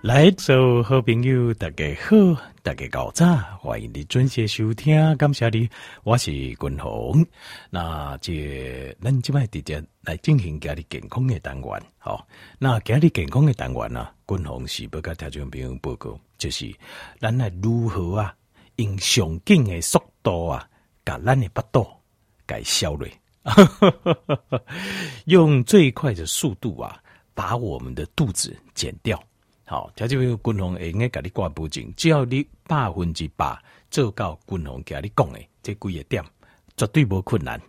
来，做好朋友，大家好，大家早安，欢迎你准时收听，感谢你，我是君宏。那这咱即摆直接来进行家里健康的单元，好，那家里健康的单元呢，君宏是不跟听众朋友报告，就是咱来如何啊，用上紧的速度啊，甲咱的腹肚给消了，用最快的速度啊，把我们的肚子减掉。好，条件朋友，军方会用个你挂不紧，只要你百分之百做到军方甲你讲的这几个点，绝对不困难。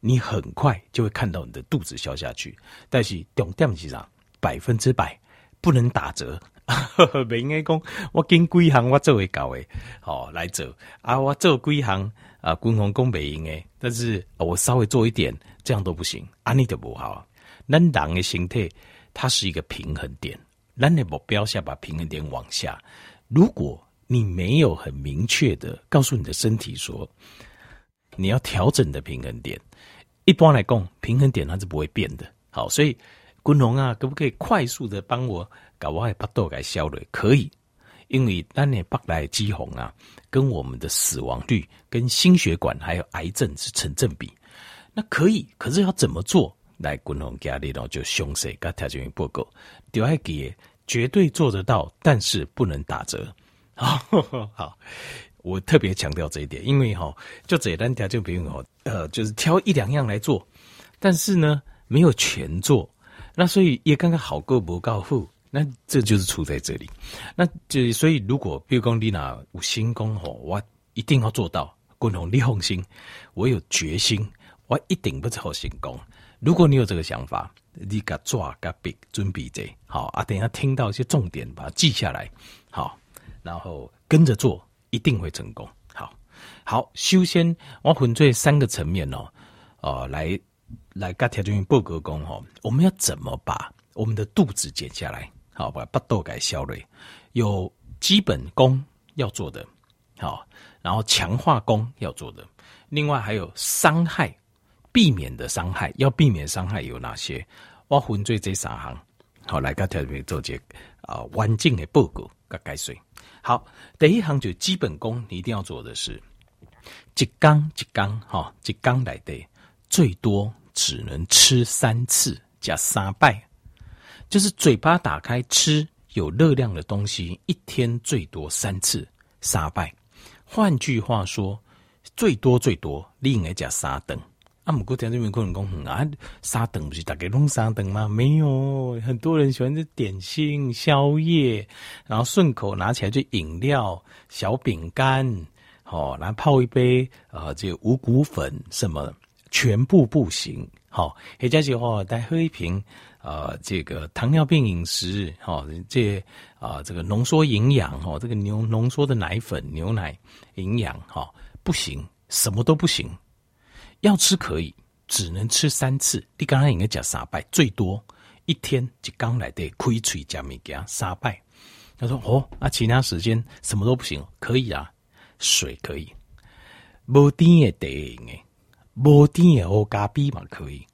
你很快就会看到你的肚子消下去。但是重点是啥？百分之百不能打折。没应该讲，我跟几行我做会到的，好来做啊！我做几行啊，军方讲没用诶，但是我稍微做一点，这样都不行，安尼就不好。咱人的形态，它是一个平衡点。咱的目标下把平衡点往下。如果你没有很明确的告诉你的身体说你要调整的平衡点，一般来讲，平衡点它是不会变的。好，所以军宏啊，可不可以快速的帮我搞我的腹肚给消了？可以，因为咱的腹内脂肪啊，跟我们的死亡率、跟心血管还有癌症是成正比。那可以，可是要怎么做？来，军宏家里头就详细跟条件报告，就爱给绝对做得到，但是不能打折。好，好，我特别强调这一点，因为哈，就简单条就不用哦，呃，就是挑一两样来做，但是呢，没有全做，那所以也刚刚好过不告负，那这就是出在这里。那就所以，如果比如讲你那有心功吼，我一定要做到，军宏你放心，我有决心，我一定不做成功。如果你有这个想法，你给抓个笔准备着好啊！等一下听到一些重点，把它记下来，好，然后跟着做，一定会成功。好，好，首先我分这三个层面哦，呃，来来跟条件报告讲哦，我们要怎么把我们的肚子减下来？好，把腹肚给消了，有基本功要做的，好，然后强化功要做的，另外还有伤害。避免的伤害，要避免伤害有哪些？我分做这三行，好来个特别做这啊完整的报告跟解说。好，第一行就基本功，你一定要做的是一缸一缸哈，一缸来的最多只能吃三次加三拜，就是嘴巴打开吃有热量的东西，一天最多三次三拜。换句话说，最多最多你应该加三等。啊，姆过听这边可能讲啊，三等不是大家拢三等吗？没有，很多人喜欢吃点心、宵夜，然后顺口拿起来就饮料、小饼干，好，然后泡一杯啊，这个五谷粉什么，全部不行。好，回家之后再喝一瓶啊，这个糖尿病饮食，好，这啊，这个浓缩营养，哈，这个牛浓缩的奶粉、牛奶营养，哈，不行，什么都不行。要吃可以，只能吃三次。你刚才应该讲三拜，最多一天就刚来的亏嘴加米给他三拜。他说：“哦，那，其他时间什么都不行，可以啊，水可以，无甜的得诶，无甜的欧咖啡嘛可以，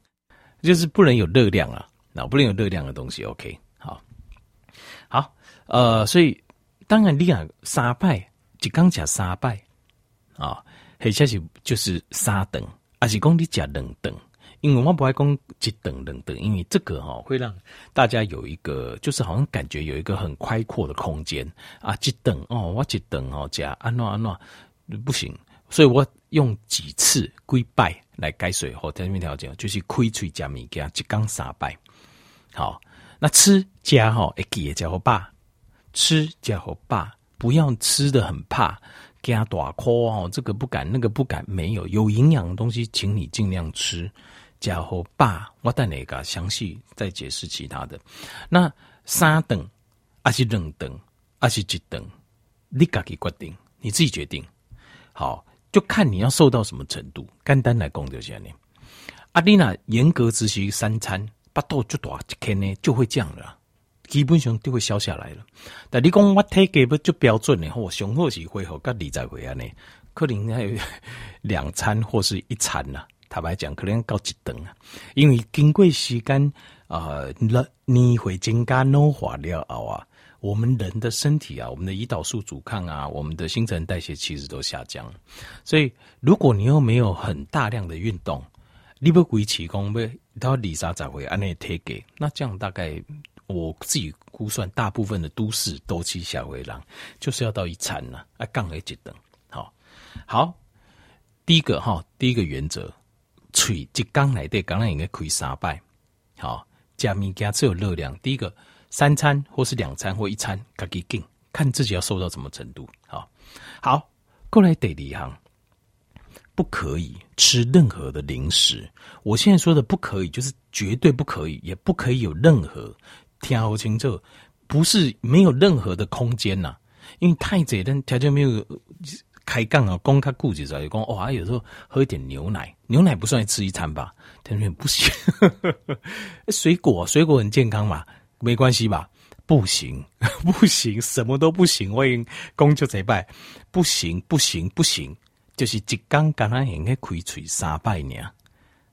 就是不能有热量啊，那不能有热量的东西。OK，好，好，呃，所以当然你讲三拜就刚讲三拜啊，很下去就是三等。”还是讲你吃两顿，因为我不爱讲一顿两顿，因为这个哈会让大家有一个，就是好像感觉有一个很开阔的空间啊。一顿哦，我一顿哦，加安诺安诺不行，所以我用几次归拜来改水后，条件条件就是开嘴加米加一缸三拜。好，那吃加哈一记也加吃加好爸，不要吃的很怕。给他大颗哦，这个不敢，那个不敢，没有有营养的东西，请你尽量吃。然后爸，我等你个详细再解释其他的。那三顿还是两顿还是几顿？你自己决定，你自己决定。好，就看你要瘦到什么程度。简单来讲就这样。阿丽娜严格执行三餐，不到就多一天呢，就会这样了。基本上就会消下来了，但你讲我体格不就标准呢？我上好是会好个二十回啊呢，可能还有两餐或是一餐呐。坦白讲，可能高一顿啊，因为经过时间啊，年年会增加老化了后啊，我们人的身体啊，我们的胰岛素阻抗啊，我们的新陈代谢其实都下降。所以，如果你又没有很大量的运动，你不维持功，不到二三十岁按呢体给，那这样大概我自己估算，大部分的都市都市小回廊就是要到一餐了啊，杠了一等。好，好，第一个哈，第一个原则，吹一缸来的，刚刚应该可以三拜。好，加米加只有热量，第一个三餐或是两餐或一餐，自己定，看自己要瘦到什么程度。好，好，过来第二行。不可以吃任何的零食。我现在说的不可以，就是绝对不可以，也不可以有任何听好清楚，不是没有任何的空间呐、因为太贼人条件没有开杠啊，公开顾及着，讲哦，有时候喝一点牛奶，牛奶不算吃一餐吧？条件不行。水果，水果很健康嘛，没关系吧？不行，不行，什么都不行。欢迎公就贼拜，不行，不行，不行。就是一缸橄榄应该亏吹三百年。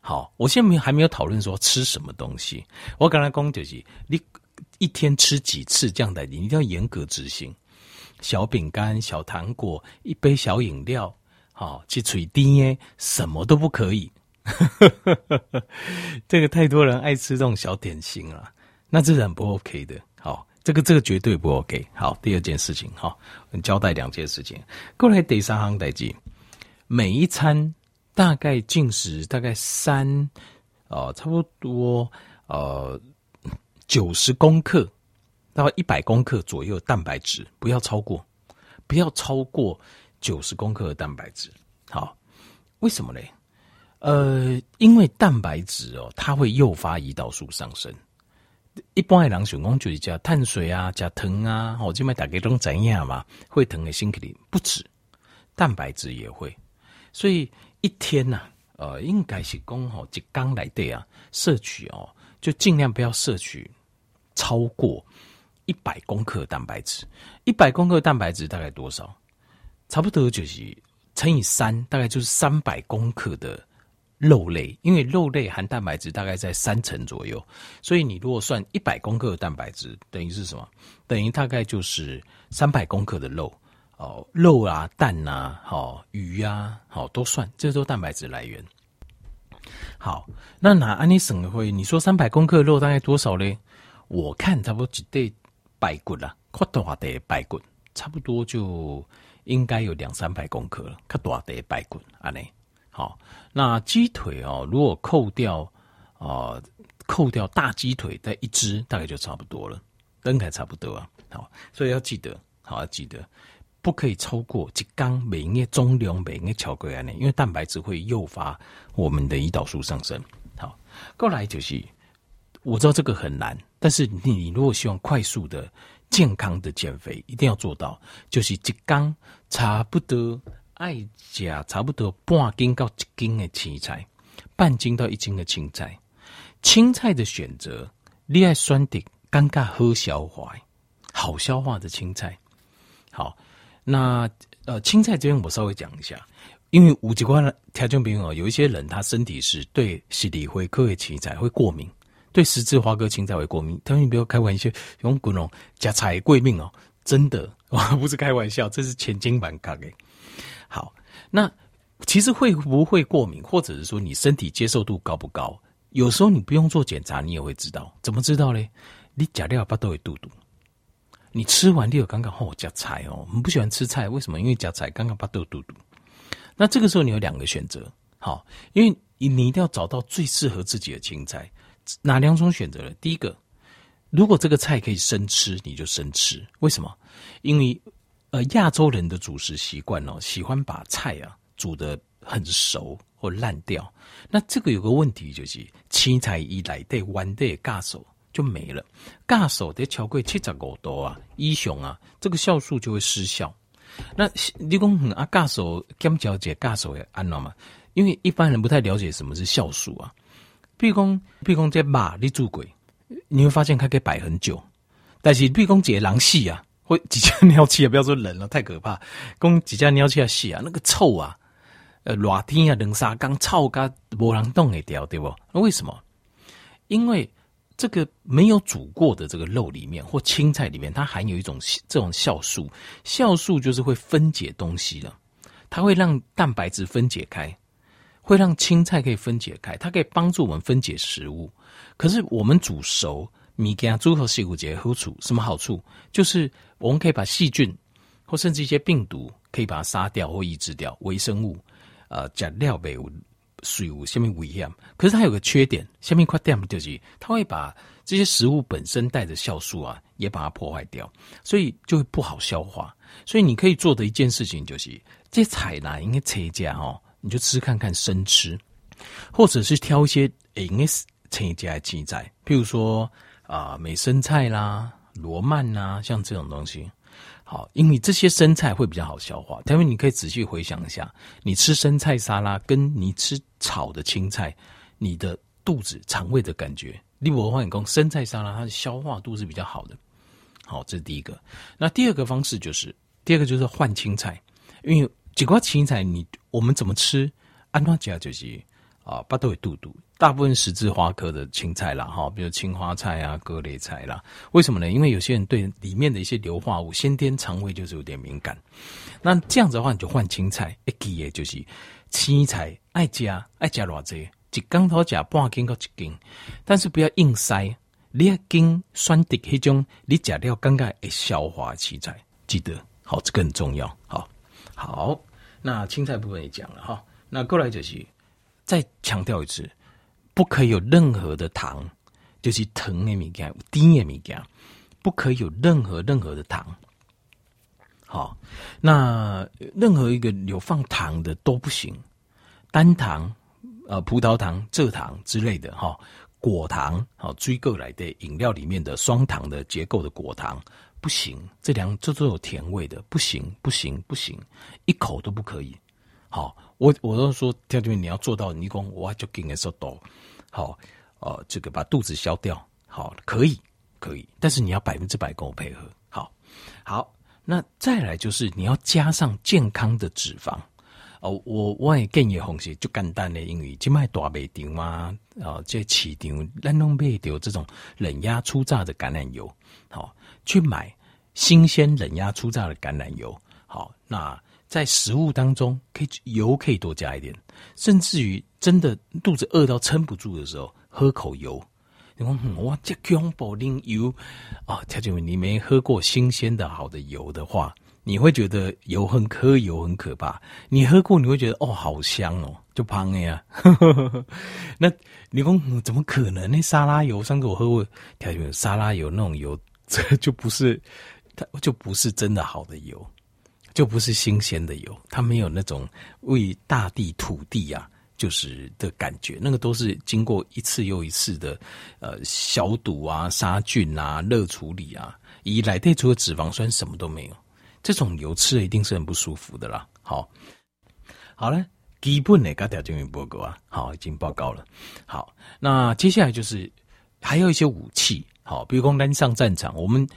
好，我现在没还没有讨论说吃什么东西。我刚才讲就是你一天吃几次这样的，你一定要严格执行。小饼干、小糖果、一杯小饮料，好，去吹低耶，什么都不可以。这个太多人爱吃这种小点心了，那这是很不 OK 的。好，这个这个绝对不 OK。好，第二件事情，好，交代两件事情。过来第三行代志。每一餐大概进食大概三，呃，差不多呃九十公克到一百公克左右蛋白质，不要超过，不要超过九十公克的蛋白质。好，为什么呢？呃，因为蛋白质哦，它会诱发胰岛素上升。一般的人想讲就是加碳水啊，加糖啊，我这边大概都怎样嘛？会疼的心里不止，蛋白质也会。所以一天呐、啊，呃，应该是讲吼，一缸来的啊，摄取哦，就尽量不要摄取超过一百公克蛋白质。一百公克蛋白质大概多少？差不多就是乘以三，大概就是三百公克的肉类。因为肉类含蛋白质大概在三成左右，所以你如果算一百公克的蛋白质，等于是什么？等于大概就是三百公克的肉。哦，肉啊，蛋啊，好鱼啊，好都算，这都蛋白质来源。好，那拿安尼省会，你说三百公克肉大概多少嘞？我看差不多几对白骨啦，阔大的白骨，差不多就应该有两三百公克了。阔大的白骨，安尼好。那鸡腿哦，如果扣掉啊、扣掉大鸡腿的一只，大概就差不多了，应该差不多啊。好，所以要记得，好要记得。不可以超过一缸，每月中量，每月超过安尼，因为蛋白质会诱发我们的胰岛素上升。好，过来就是我知道这个很难，但是你如果希望快速的、健康的减肥，一定要做到，就是一缸差不多爱加差不多半斤到一斤的青菜，半斤到一斤的青菜。青菜的选择，你爱选的尴尬好消化，好消化的青菜，好。那呃，青菜这边我稍微讲一下，因为五级关的条件比较有一些人他身体是对十里灰科的青菜会过敏，对十字花科青菜会过敏。他们不要开玩笑，用滚龙加菜贵命哦，真的，我不是开玩笑，这是千金板卡给。好，那其实会不会过敏，或者是说你身体接受度高不高？有时候你不用做检查，你也会知道。怎么知道嘞？你假料巴都会肚肚。你吃完就有刚刚好加菜哦，我们不喜欢吃菜，为什么？因为加菜刚刚把肚肚肚。那这个时候你有两个选择，好，因为你你一定要找到最适合自己的青菜，哪两种选择呢？第一个，如果这个菜可以生吃，你就生吃。为什么？因为呃亚洲人的主食习惯哦，喜欢把菜啊煮得很熟或烂掉。那这个有个问题就是青菜一来对弯的嘎手。就没了，尬手得超过七十五度啊，一雄啊，这个酵素就会失效。那你讲啊，尬手兼交解尬手也安了嘛？因为一般人不太了解什么是酵素啊。比如讲，比如讲这马你煮过，你会发现它可以摆很久。但是比如讲这狼戏啊，或几家尿气啊，不要说人了，太可怕。讲几家尿气啊，戏啊，那个臭啊，呃，热天啊，两三缸臭咖无人动会掉，对不？那为什么？因为这个没有煮过的这个肉里面或青菜里面，它含有一种这种酵素，酵素就是会分解东西的，它会让蛋白质分解开，会让青菜可以分解开，它可以帮助我们分解食物。可是我们煮熟，米给它煮和细骨节好处什么好处？就是我们可以把细菌或甚至一些病毒可以把它杀掉或抑制掉，微生物，呃，加料贝水物下面危险，可是它有个缺点，下面块垫就是它会把这些食物本身带的酵素啊，也把它破坏掉，所以就会不好消化。所以你可以做的一件事情就是，这菜呢应该切加哦，你就吃看看生吃，或者是挑一些应该切加的青菜，譬如说啊、美生菜啦、罗曼呐，像这种东西。好，因为这些生菜会比较好消化。因为你可以仔细回想一下，你吃生菜沙拉跟你吃炒的青菜，你的肚子肠胃的感觉，例如我话你讲生菜沙拉，它的消化度是比较好的。好，这是第一个。那第二个方式就是，第二个就是换青菜，因为几块青菜你我们怎么吃，按照讲就是。啊，巴豆会肚肚，大部分十字花科的青菜啦，哈，比如青花菜啊、各类菜啦。为什么呢？因为有些人对里面的一些硫化物，先天肠胃就是有点敏感。那这样子的话，你就换青菜，一记也就是青菜爱加爱加偌济，一缸头加半斤到一斤，但是不要硬塞。你要跟酸的迄种，你加料刚刚会消化青菜，记得好，这个很重要。好，好，那青菜部分也讲了哈，那过来就是。再强调一次，不可以有任何的糖，就是糖的物件、甜的物件，不可以有任何任何的糖。好，那任何一个有放糖的都不行，单糖、呃葡萄糖、蔗糖之类的哈，果糖好追过来的饮料里面的双糖的结构的果糖不行，这两这都有甜味的，不行不行不行，一口都不可以。好。我我都说，条件你要做到，你讲我就给你说多好，呃，这个把肚子消掉，好，可以可以，但是你要百分之百跟我配合，好，好，那再来就是你要加上健康的脂肪，哦、我我也建议红些就简单的，因为今麦大卖场嘛，啊、呃，这市场咱拢买到这种冷压初榨的橄榄油，好，去买新鲜冷压初榨的橄榄油，好，那。在食物当中，可以油可以多加一点，甚至于真的肚子饿到撑不住的时候，喝口油。你说、嗯、哇，这恐怖零油啊！条件你没喝过新鲜的好的油的话，你会觉得油很喝油很可怕。你喝过，你会觉得哦，好香哦，就胖了呀。那你说、怎么可能？那沙拉油，上次我喝过，条件沙拉油那种油，这就不是，它就不是真的好的油。就不是新鲜的油，它没有那种为大地土地啊，就是的感觉，那个都是经过一次又一次的呃消毒啊、杀菌啊、热处理啊，以来的除了脂肪酸什么都没有，这种油吃了一定是很不舒服的啦。好，好了，基本的条件报告啊，好，已经报告了。好，那接下来就是还有一些武器，好，比如说单上战场，我们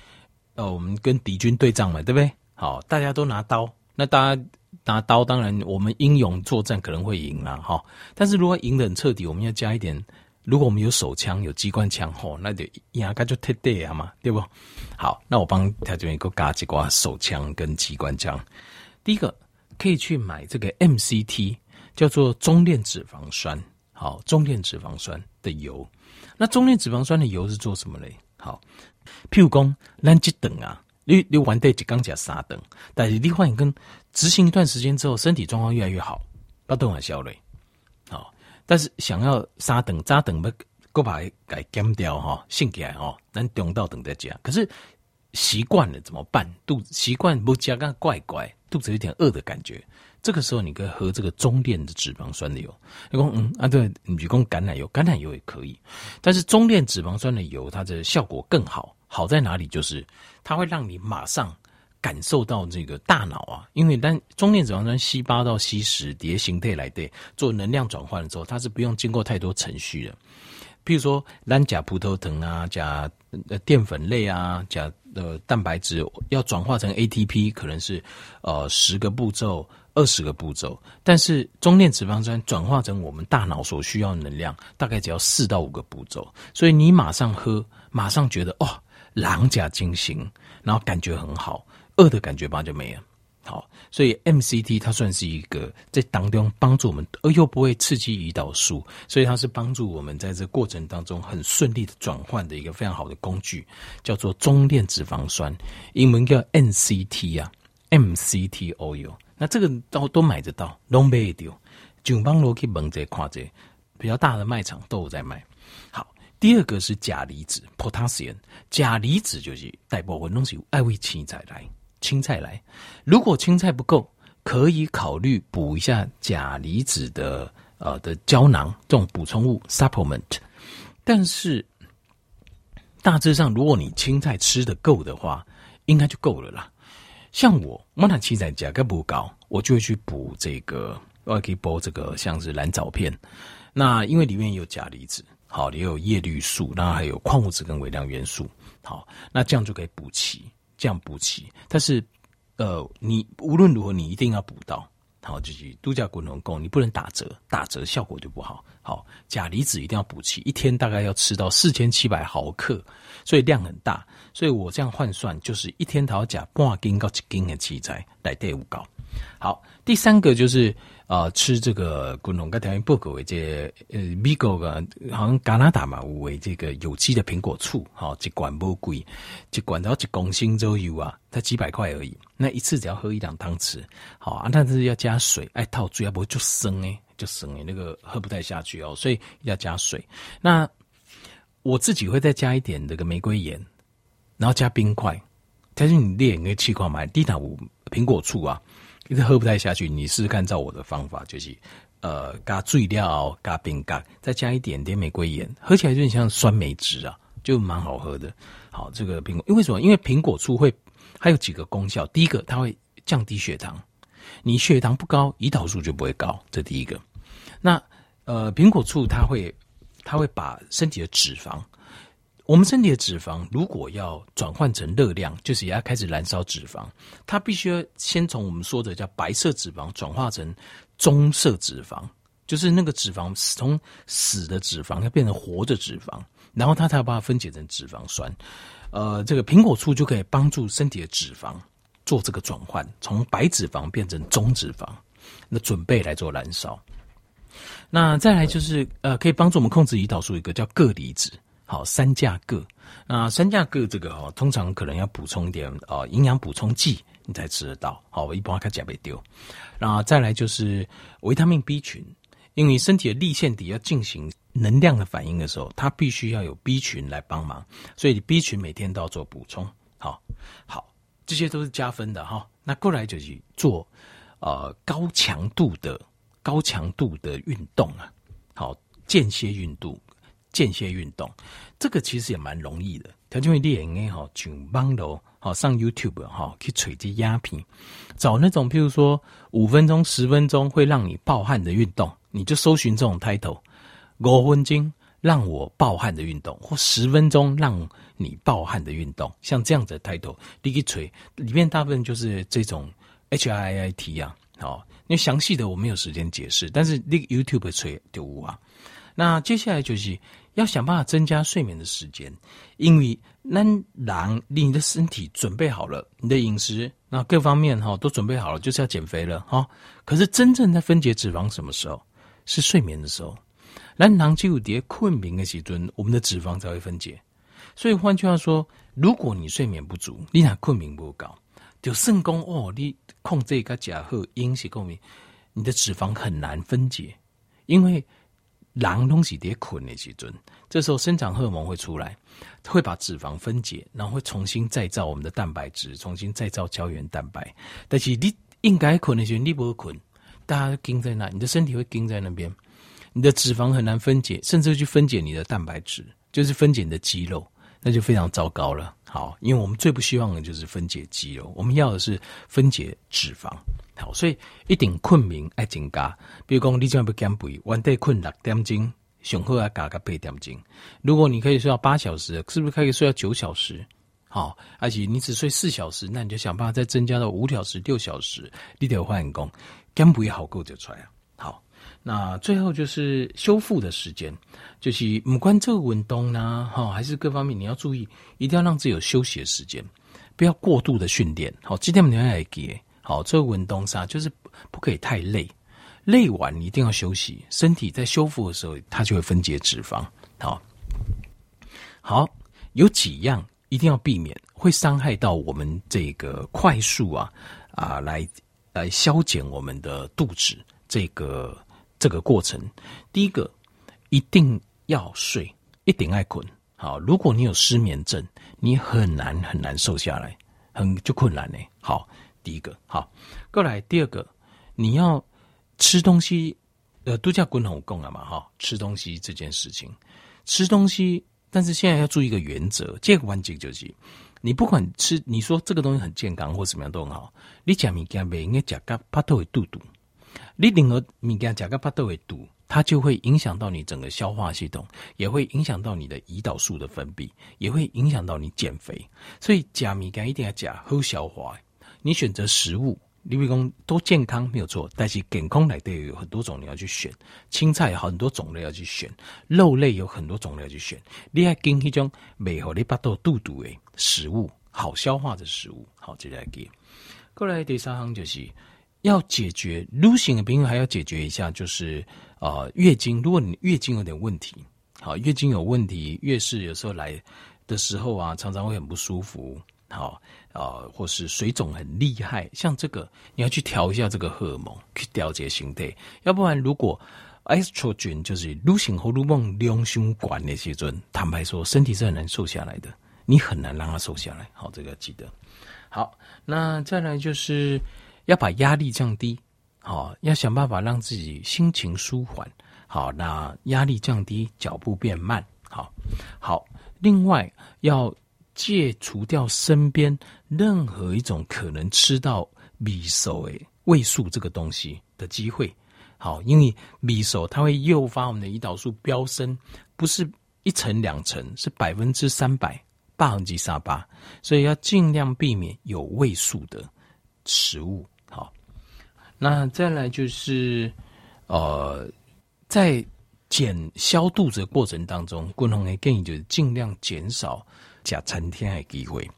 呃我们跟敌军对仗嘛，对不对？好，大家都拿刀，那大家拿刀，当然我们英勇作战可能会赢了哈。但是如果赢得很彻底，我们要加一点。如果我们有手枪、有机关枪，吼，那就压根就太对了嘛，对不？好，那我帮条件员给我加几挂手枪跟机关枪。第一个可以去买这个 MCT，叫做中链脂肪酸。好，中链脂肪酸的油。那中链脂肪酸的油是做什么嘞？好，譬如讲，咱这等啊。你你玩对就刚讲三等，但是你发现跟执行一段时间之后，身体状况越来越好，不都很消累。好，但是想要三等扎等不，过把给减掉哈，性起来哈，咱中道等再加。可是习惯了怎么办？肚子习惯不加，刚怪怪，肚子有点饿的感觉。这个时候你可以喝这个中链的脂肪酸的油。你说嗯啊对，你比如说橄榄油，橄榄油也可以，但是中链脂肪酸的油它的效果更好。好在哪里？就是它会让你马上感受到这个大脑啊，因为当中链脂肪酸 C 八到 C 十叠形态来对做能量转换的时候，它是不用经过太多程序的。譬如说，咱甲葡萄糖啊，甲呃淀粉类啊，甲呃蛋白质要转化成 ATP，可能是呃十个步骤、二十个步骤，但是中链脂肪酸转化成我们大脑所需要能量，大概只要四到五个步骤。所以你马上喝，马上觉得哦，狼甲精行，然后感觉很好，饿的感觉吧就没了。好，所以 MCT 它算是一个在当中帮助我们，而又不会刺激胰岛素，所以它是帮助我们在这过程当中很顺利的转换的一个非常好的工具，叫做中链脂肪酸，英文叫 NCT 啊，MCT oil。那这个都都买得到，都买得到，就帮罗去问这看这，比较大的卖场都有在卖。好，第二个是钾离子 （potassium），钾离子就是大部分东西爱为青菜来。青菜来，如果青菜不够，可以考虑补一下钾离子的呃的胶囊这种补充物 supplement。但是大致上，如果你青菜吃的够的话，应该就够了啦。像我，我那青菜价格不高，我就会去补这个，我还可以补这个像是蓝藻片。那因为里面有钾离子，好，也有叶绿素，然后还有矿物质跟微量元素，好，那这样就可以补齐。这样补齐，但是，呃，你无论如何，你一定要补到，好，就是度假滚轮功，你不能打折，打折效果就不好。好，钾离子一定要补齐，一天大概要吃到四千七百毫克，所以量很大。所以我这样换算，就是一天讨钾半斤到一斤的器材来对五高。好，第三个就是。啊、吃这个滚龙跟条件不够为这呃，美国的好像加拿大嘛，为这个有机的苹果醋，好、哦，一罐不贵，一罐到一公升左右啊，才几百块而已。那一次只要喝一两汤匙，好啊，但是要加水，爱套水要不就生诶，就生诶，那个喝不太下去哦，所以要加水。那我自己会再加一点这个玫瑰盐，然后加冰块。但是你练个气块买低糖五苹果醋啊。一直喝不太下去，你试试看，照我的方法就是，呃，加醉料，加冰干，再加一点点玫瑰盐，喝起来就很像酸梅汁啊，就蛮好喝的。好，这个苹果，因为什么？因为苹果醋会还有几个功效。第一个，它会降低血糖，你血糖不高，胰岛素就不会高，这第一个。那呃，苹果醋它会它会把身体的脂肪。我们身体的脂肪如果要转换成热量，就是也要开始燃烧脂肪。它必须要先从我们说的叫白色脂肪转化成棕色脂肪，就是那个脂肪从死的脂肪要变成活的脂肪，然后它才把它分解成脂肪酸。呃，这个苹果醋就可以帮助身体的脂肪做这个转换，从白脂肪变成棕脂肪，那准备来做燃烧。那再来就是呃，可以帮助我们控制胰岛素一个叫铬离子。好，三价铬，那三价铬这个哦，通常可能要补充一点啊，营养补充剂，你才吃得到。好，我一般看假被丢。然后再来就是维他命 B 群，因为身体的粒线体要进行能量的反应的时候，它必须要有 B 群来帮忙，所以 B 群每天都要做补充。好，好，这些都是加分的哈。那过来就是做呃高强度的高强度的运动啊，好，间歇运动。间歇运动，这个其实也蛮容易的。条件会练诶哈，上网路好上 YouTube 哈，去垂直压平，找那种譬如说五分钟、十分钟会让你暴汗的运动，你就搜寻这种 title。五分钟让我暴汗的运动，或十分钟让你暴汗的运动，像这样子的 title，你去垂里面大部分就是这种 HIIT 啊，好，因为详细的我没有时间解释，但是那个 YouTube 垂就无啊。那接下来就是。要想办法增加睡眠的时间，因为那让你的身体准备好了，你的饮食那各方面哈都准备好了，就是要减肥了哈。可是真正在分解脂肪什么时候？是睡眠的时候。那囊肌有叠困眠的时阵，我们的脂肪才会分解。所以换句话说，如果你睡眠不足，你那困眠不高，就肾功哦，你控制一个甲贺阴是共鸣，你的脂肪很难分解，因为。狼东西得捆的时阵，这时候生长荷尔蒙会出来，会把脂肪分解，然后会重新再造我们的蛋白质，重新再造胶原蛋白。但是你应该捆的时候，你不会捆，大家盯在那，你的身体会盯在那边，你的脂肪很难分解，甚至去分解你的蛋白质，就是分解你的肌肉，那就非常糟糕了。好，因为我们最不希望的就是分解肌肉，我们要的是分解脂肪。所以一定困眠爱增加。比如讲，你这样不减肥，晚得困六点钟，上好要加个八点钟。如果你可以睡到八小时，是不是可以睡到九小时？好，而且你只睡四小时，那你就想办法再增加到五小时、六小时，你得换工，减肥好够就出来。好，那最后就是修复的时间，就是不管这个运动呢，哈，还是各方面你要注意，一定要让自己有休息的时间，不要过度的训练。好，今天我们要来给，好，这个运动啥，就是不可以太累，累完你一定要休息，身体在修复的时候，它就会分解脂肪。好，好，有几样。一定要避免会伤害到我们这个快速啊啊来来消减我们的肚子这个这个过程。第一个，一定要睡，一定爱困。好，如果你有失眠症，你很难很难瘦下来，很就困难呢。好，第一个好，过来第二个，你要吃东西，呃，都叫滚红供了嘛哈，吃东西这件事情，吃东西。但是现在要注意一个原则，这个关键就是，你不管吃，你说这个东西很健康或怎么样都很好，你吃物件不应该吃个巴肚会肚肚，你任何物件吃个巴肚会肚，它就会影响到你整个消化系统，也会影响到你的胰岛素的分泌，也会影响到你减肥。所以吃物件一定要吃好消化，你选择食物。你比如讲都健康没有错，但是健康来的有很多种你要去选，青菜有很多种类要去选，肉类有很多种类要去选。你还跟一种美好你巴肚肚肚的食物，好消化的食物，好接下来给。过来第三行就是要解决，losing 的朋友还要解决一下，就是呃月经，如果你月经有点问题，好月经有问题，月事有时候来的时候啊，常常会很不舒服。好，呃，或是水肿很厉害，像这个你要去调一下这个荷尔蒙，去调节心态。要不然，如果 estrogen 就是女性荷尔蒙量胸管那些阵，坦白说，身体是很难瘦下来的，你很难让它瘦下来。好，这个记得。好，那再来就是要把压力降低，好，要想办法让自己心情舒缓。好，那压力降低，脚步变慢。好，好，另外要。戒除掉身边任何一种可能吃到米手诶味素这个东西的机会，好，因为米手它会诱发我们的胰岛素飙升，不是一层两层，是百分之三百，八分之三八，所以要尽量避免有味素的食物。好，那再来就是，呃，在减消肚子的过程当中，共同的建议就是尽量减少。假餐天的机会，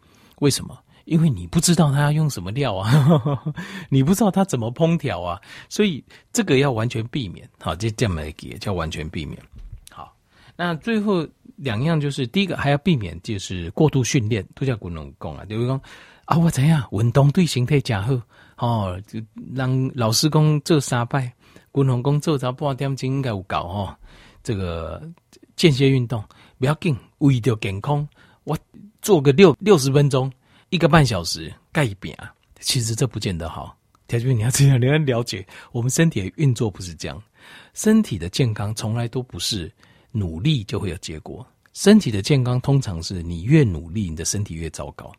为什么？因为你不知道他要用什么料啊，你不知道他怎么烹调啊，所以这个要完全避免。好，这这么给叫完全避免。好，那最后两样就是，第一个还要避免就是过度训练，都叫滚龙功啊。比如说啊，我怎样运动对身体加好哦，就让老师工做三拜，滚龙功做早半点钟应该有搞哦。这个间歇运动不要紧，为了健康。我做个六六十分钟，一个半小时盖一饼啊，其实这不见得好。条件你要这样，你要了解，我们身体的运作不是这样。身体的健康从来都不是努力就会有结果，身体的健康通常是你越努力，你的身体越糟糕。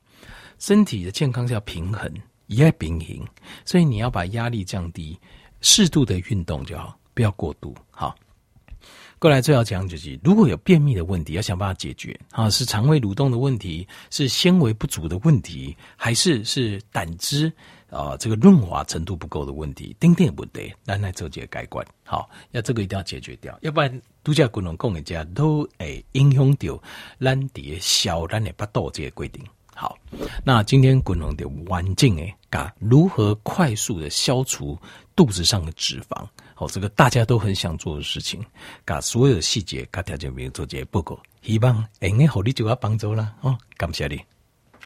身体的健康是要平衡，也要平衡，所以你要把压力降低，适度的运动就好，不要过度。好。过来最要讲就是，如果有便秘的问题，要想办法解决啊，是肠胃蠕动的问题，是纤维不足的问题，还是是胆汁啊这个润滑程度不够的问题？丁丁也不对，那来做这个改观，好，要这个一定要解决掉，要不然度假滚龙共一家都会影响到咱的小咱的巴肚这个规定。好，那今天滚龙的环境诶，噶如何快速的消除肚子上的脂肪？好，这个大家都很想做的事情，把所有的细节，噶条件没有做这些报告，希望能给你就要帮助啦哦，感谢你。